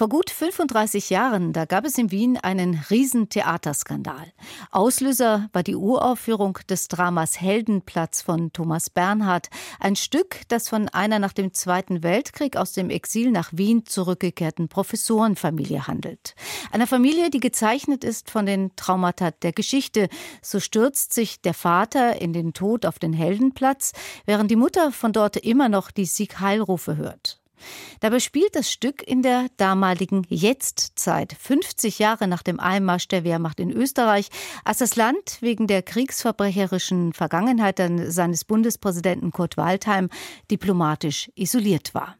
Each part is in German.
Vor gut 35 Jahren, da gab es in Wien einen riesen Theaterskandal. Auslöser war die Uraufführung des Dramas Heldenplatz von Thomas Bernhard, ein Stück, das von einer nach dem Zweiten Weltkrieg aus dem Exil nach Wien zurückgekehrten Professorenfamilie handelt. Einer Familie, die gezeichnet ist von den Traumata der Geschichte. So stürzt sich der Vater in den Tod auf den Heldenplatz, während die Mutter von dort immer noch die Siegheilrufe hört. Dabei spielt das Stück in der damaligen Jetztzeit, 50 Jahre nach dem Einmarsch der Wehrmacht in Österreich, als das Land wegen der kriegsverbrecherischen Vergangenheit seines Bundespräsidenten Kurt Waldheim diplomatisch isoliert war.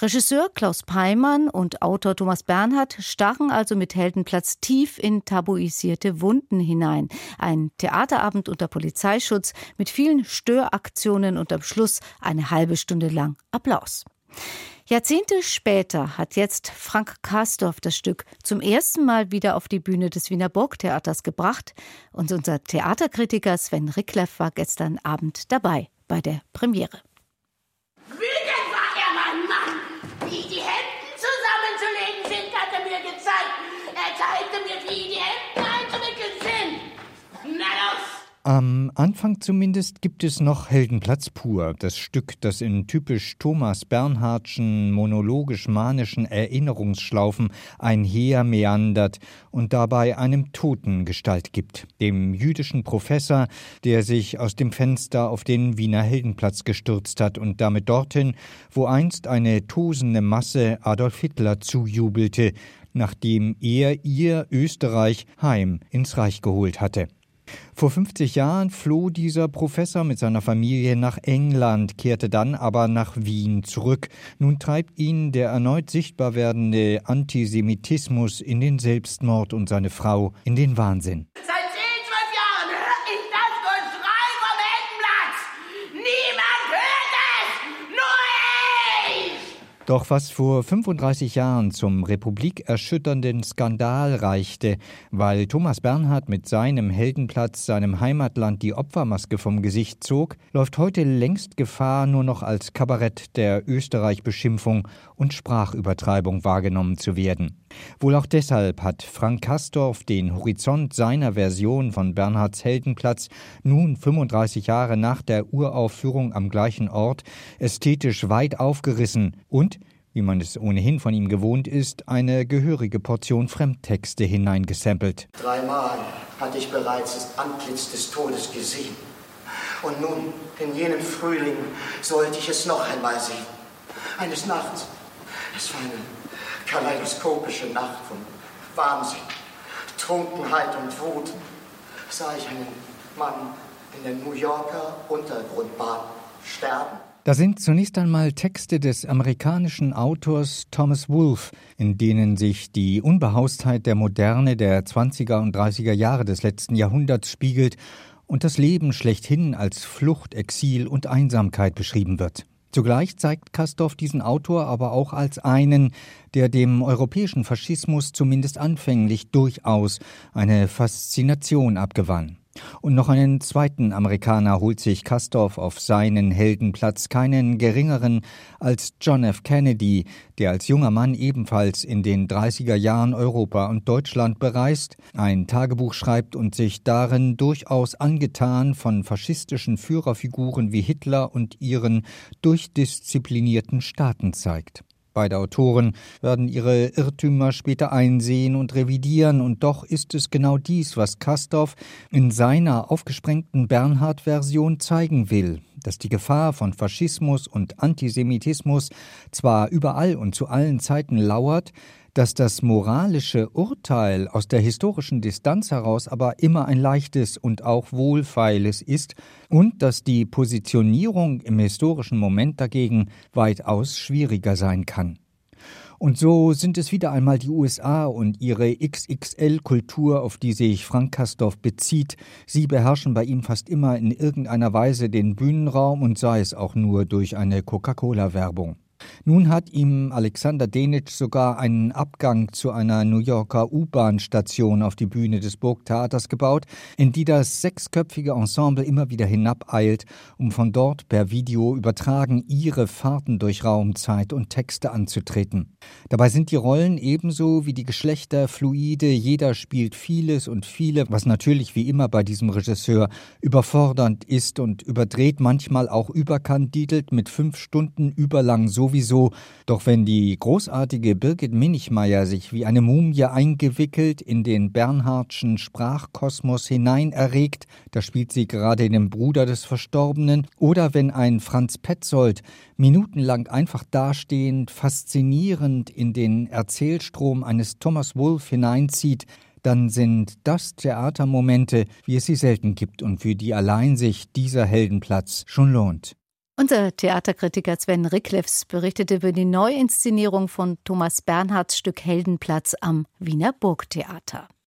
Regisseur Klaus Peimann und Autor Thomas Bernhard stachen also mit Heldenplatz tief in tabuisierte Wunden hinein. Ein Theaterabend unter Polizeischutz mit vielen Störaktionen und am Schluss eine halbe Stunde lang Applaus. Jahrzehnte später hat jetzt Frank Karsdorf das Stück zum ersten Mal wieder auf die Bühne des Wiener Burgtheaters gebracht und unser Theaterkritiker Sven Rickleff war gestern Abend dabei bei der Premiere. Wütend war er, mein Mann! Wie die Hemden zusammenzulegen sind, hat er mir gezeigt. Er zeigte mir, wie die Hemden Am Anfang zumindest gibt es noch Heldenplatz pur, das Stück, das in typisch Thomas Bernhardschen monologisch-manischen Erinnerungsschlaufen einher meandert und dabei einem Toten Gestalt gibt, dem jüdischen Professor, der sich aus dem Fenster auf den Wiener Heldenplatz gestürzt hat und damit dorthin, wo einst eine tosende Masse Adolf Hitler zujubelte, nachdem er ihr Österreich heim ins Reich geholt hatte. Vor 50 Jahren floh dieser Professor mit seiner Familie nach England, kehrte dann aber nach Wien zurück. Nun treibt ihn der erneut sichtbar werdende Antisemitismus in den Selbstmord und seine Frau in den Wahnsinn. Doch was vor 35 Jahren zum republikerschütternden Skandal reichte, weil Thomas Bernhard mit seinem Heldenplatz seinem Heimatland die Opfermaske vom Gesicht zog, läuft heute längst Gefahr, nur noch als Kabarett der Österreich-Beschimpfung und Sprachübertreibung wahrgenommen zu werden. Wohl auch deshalb hat Frank Kastorf den Horizont seiner Version von Bernhards Heldenplatz nun 35 Jahre nach der Uraufführung am gleichen Ort ästhetisch weit aufgerissen und wie man es ohnehin von ihm gewohnt ist, eine gehörige Portion Fremdtexte hineingesampelt. Dreimal hatte ich bereits das Antlitz des Todes gesehen. Und nun, in jenem Frühling, sollte ich es noch einmal sehen. Eines Nachts. Es war eine kaleidoskopische Nacht von Wahnsinn, Trunkenheit und Wut sah ich einen Mann in der New Yorker Untergrundbahn sterben. Da sind zunächst einmal Texte des amerikanischen Autors Thomas Wolfe, in denen sich die Unbehaustheit der Moderne der 20er und 30er Jahre des letzten Jahrhunderts spiegelt und das Leben schlechthin als Flucht, Exil und Einsamkeit beschrieben wird. Zugleich zeigt Kastorf diesen Autor aber auch als einen, der dem europäischen Faschismus zumindest anfänglich durchaus eine Faszination abgewann. Und noch einen zweiten Amerikaner holt sich Kastorf auf seinen Heldenplatz, keinen geringeren als John F. Kennedy, der als junger Mann ebenfalls in den 30er Jahren Europa und Deutschland bereist, ein Tagebuch schreibt und sich darin durchaus angetan von faschistischen Führerfiguren wie Hitler und ihren durchdisziplinierten Staaten zeigt. Beide Autoren werden ihre Irrtümer später einsehen und revidieren, und doch ist es genau dies, was Kastorf in seiner aufgesprengten Bernhard-Version zeigen will, dass die Gefahr von Faschismus und Antisemitismus zwar überall und zu allen Zeiten lauert, dass das moralische Urteil aus der historischen Distanz heraus aber immer ein leichtes und auch wohlfeiles ist und dass die Positionierung im historischen Moment dagegen weitaus schwieriger sein kann. Und so sind es wieder einmal die USA und ihre XXL-Kultur, auf die sich Frank Kastorf bezieht. Sie beherrschen bei ihm fast immer in irgendeiner Weise den Bühnenraum und sei es auch nur durch eine Coca-Cola-Werbung. Nun hat ihm Alexander Denitsch sogar einen Abgang zu einer New Yorker U-Bahn-Station auf die Bühne des Burgtheaters gebaut, in die das sechsköpfige Ensemble immer wieder hinabeilt, um von dort per Video übertragen ihre Fahrten durch Raum, Zeit und Texte anzutreten. Dabei sind die Rollen ebenso wie die Geschlechter fluide, jeder spielt vieles und viele, was natürlich wie immer bei diesem Regisseur überfordernd ist und überdreht, manchmal auch überkandidelt mit fünf Stunden überlang sowieso. Doch wenn die großartige Birgit Minichmeier sich wie eine Mumie eingewickelt in den Bernhardschen Sprachkosmos hinein erregt, da spielt sie gerade den Bruder des Verstorbenen, oder wenn ein Franz Petzold minutenlang einfach dastehend, faszinierend in den Erzählstrom eines Thomas Wolfe hineinzieht, dann sind das Theatermomente, wie es sie selten gibt und für die allein sich dieser Heldenplatz schon lohnt. Unser Theaterkritiker Sven Ricklefs berichtete über die Neuinszenierung von Thomas Bernhards Stück Heldenplatz am Wiener Burgtheater.